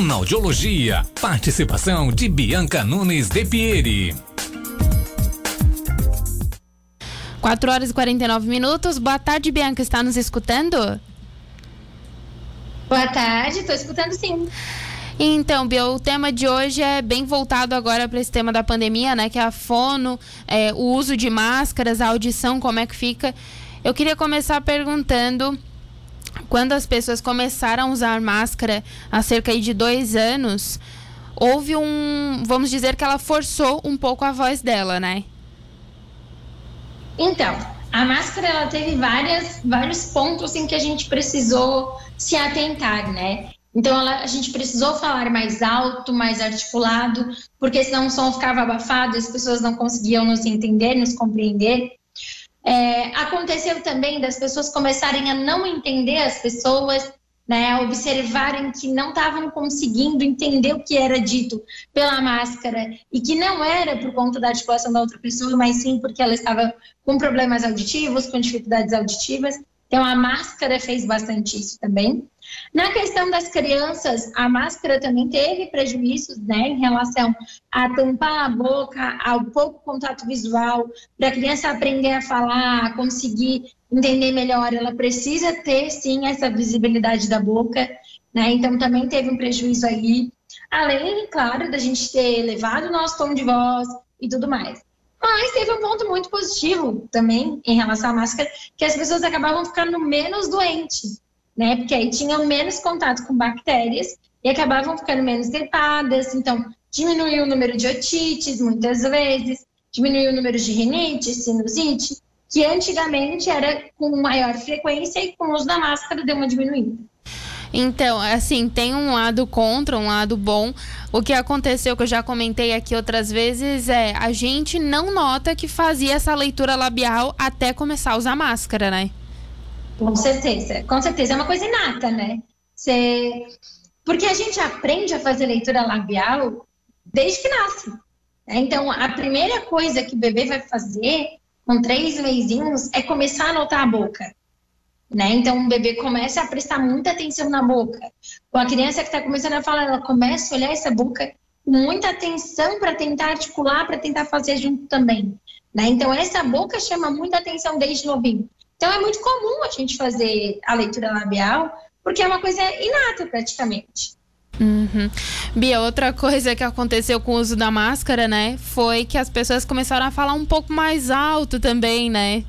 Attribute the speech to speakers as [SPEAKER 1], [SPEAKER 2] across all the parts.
[SPEAKER 1] Fonoaudiologia. Participação de Bianca Nunes de Pieri.
[SPEAKER 2] 4 horas e 49 minutos. Boa tarde, Bianca. Está nos escutando?
[SPEAKER 3] Boa tarde, estou escutando sim.
[SPEAKER 2] Então, Bia, o tema de hoje é bem voltado agora para esse tema da pandemia, né? Que é a fono, é, o uso de máscaras, a audição, como é que fica. Eu queria começar perguntando quando as pessoas começaram a usar máscara há cerca de dois anos, houve um, vamos dizer que ela forçou um pouco a voz dela, né?
[SPEAKER 3] Então, a máscara ela teve várias, vários pontos em que a gente precisou se atentar, né? Então ela, a gente precisou falar mais alto, mais articulado, porque senão o som ficava abafado, as pessoas não conseguiam nos entender, nos compreender. É, aconteceu também das pessoas começarem a não entender as pessoas, né, observarem que não estavam conseguindo entender o que era dito pela máscara e que não era por conta da articulação da outra pessoa, mas sim porque ela estava com problemas auditivos, com dificuldades auditivas. Então, a máscara fez bastante isso também. Na questão das crianças, a máscara também teve prejuízos, né, em relação a tampar a boca, ao pouco contato visual, para a criança aprender a falar, a conseguir entender melhor, ela precisa ter, sim, essa visibilidade da boca, né, então também teve um prejuízo aí. Além, claro, da gente ter elevado o nosso tom de voz e tudo mais. Mas teve um ponto muito positivo também em relação à máscara, que as pessoas acabavam ficando menos doentes, né? Porque aí tinham menos contato com bactérias e acabavam ficando menos gripadas. Então, diminuiu o número de otites muitas vezes, diminuiu o número de rinite, sinusite, que antigamente era com maior frequência e com o uso da máscara deu uma diminuída.
[SPEAKER 2] Então, assim, tem um lado contra, um lado bom. O que aconteceu, que eu já comentei aqui outras vezes, é a gente não nota que fazia essa leitura labial até começar a usar máscara, né?
[SPEAKER 3] Com certeza, com certeza. É uma coisa inata, né? Porque a gente aprende a fazer leitura labial desde que nasce. Né? Então, a primeira coisa que o bebê vai fazer com três mesinhos é começar a notar a boca. Né? Então, o bebê começa a prestar muita atenção na boca. Com a criança que está começando a falar, ela começa a olhar essa boca com muita atenção para tentar articular, para tentar fazer junto também. Né? Então, essa boca chama muita atenção desde novinho. Então, é muito comum a gente fazer a leitura labial, porque é uma coisa inata praticamente.
[SPEAKER 2] Uhum. Bia, outra coisa que aconteceu com o uso da máscara, né, foi que as pessoas começaram a falar um pouco mais alto também, né?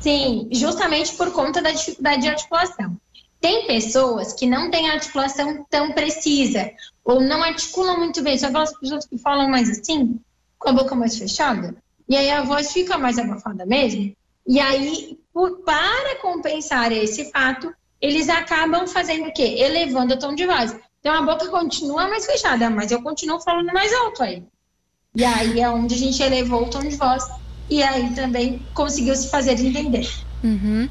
[SPEAKER 3] Sim, justamente por conta da dificuldade de articulação. Tem pessoas que não têm articulação tão precisa ou não articulam muito bem, só aquelas pessoas que falam mais assim, com a boca mais fechada, e aí a voz fica mais abafada mesmo. E aí, por, para compensar esse fato, eles acabam fazendo o quê? Elevando o tom de voz. Então a boca continua mais fechada, mas eu continuo falando mais alto aí. E aí é onde a gente elevou o tom de voz e aí também conseguiu se fazer entender.
[SPEAKER 2] Uhum.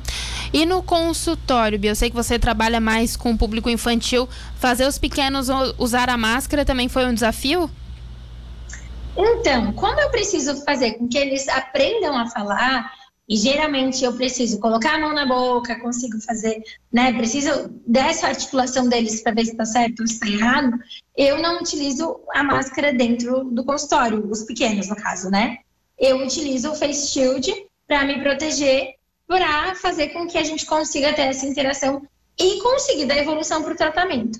[SPEAKER 2] E no consultório, Bia, eu sei que você trabalha mais com o público infantil. Fazer os pequenos usar a máscara também foi um desafio?
[SPEAKER 3] Então, como eu preciso fazer com que eles aprendam a falar, e geralmente eu preciso colocar a mão na boca, consigo fazer, né? Preciso dessa articulação deles para ver se está certo ou se está errado. Eu não utilizo a máscara dentro do consultório, os pequenos, no caso, né? Eu utilizo o Face Shield para me proteger, para fazer com que a gente consiga ter essa interação e conseguir dar evolução para o tratamento.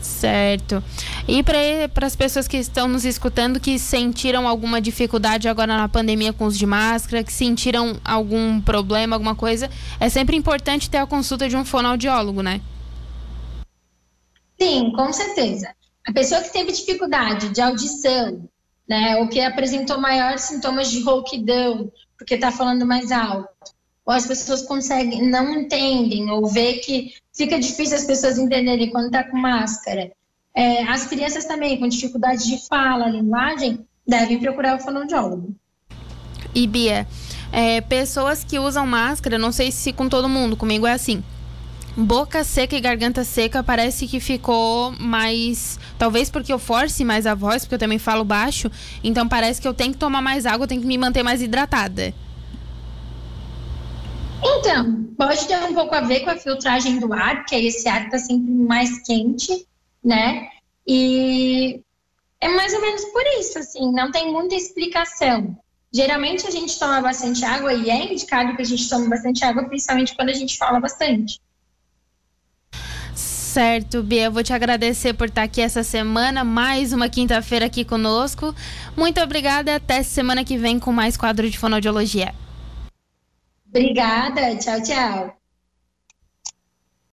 [SPEAKER 2] Certo. E para as pessoas que estão nos escutando que sentiram alguma dificuldade agora na pandemia com os de máscara, que sentiram algum problema, alguma coisa, é sempre importante ter a consulta de um fonoaudiólogo, né?
[SPEAKER 3] Sim, com certeza. A pessoa que teve dificuldade de audição, né? Ou que apresentou maiores sintomas de rouquidão, porque está falando mais alto. Ou as pessoas conseguem, não entendem, ou vê que fica difícil as pessoas entenderem quando está com máscara. É, as crianças também, com dificuldade de fala, linguagem, devem procurar o fonoaudiólogo.
[SPEAKER 2] E Bia, é, pessoas que usam máscara, não sei se com todo mundo, comigo é assim boca seca e garganta seca parece que ficou mais. Talvez porque eu force mais a voz, porque eu também falo baixo. Então parece que eu tenho que tomar mais água, eu tenho que me manter mais hidratada.
[SPEAKER 3] Então, pode ter um pouco a ver com a filtragem do ar, que esse ar está sempre mais quente, né? E é mais ou menos por isso, assim, não tem muita explicação. Geralmente a gente toma bastante água e é indicado que a gente tome bastante água, principalmente quando a gente fala bastante.
[SPEAKER 2] Certo, Bia, eu vou te agradecer por estar aqui essa semana, mais uma quinta-feira aqui conosco. Muito obrigada até semana que vem com mais quadro de fonoaudiologia.
[SPEAKER 3] Obrigada, tchau, tchau.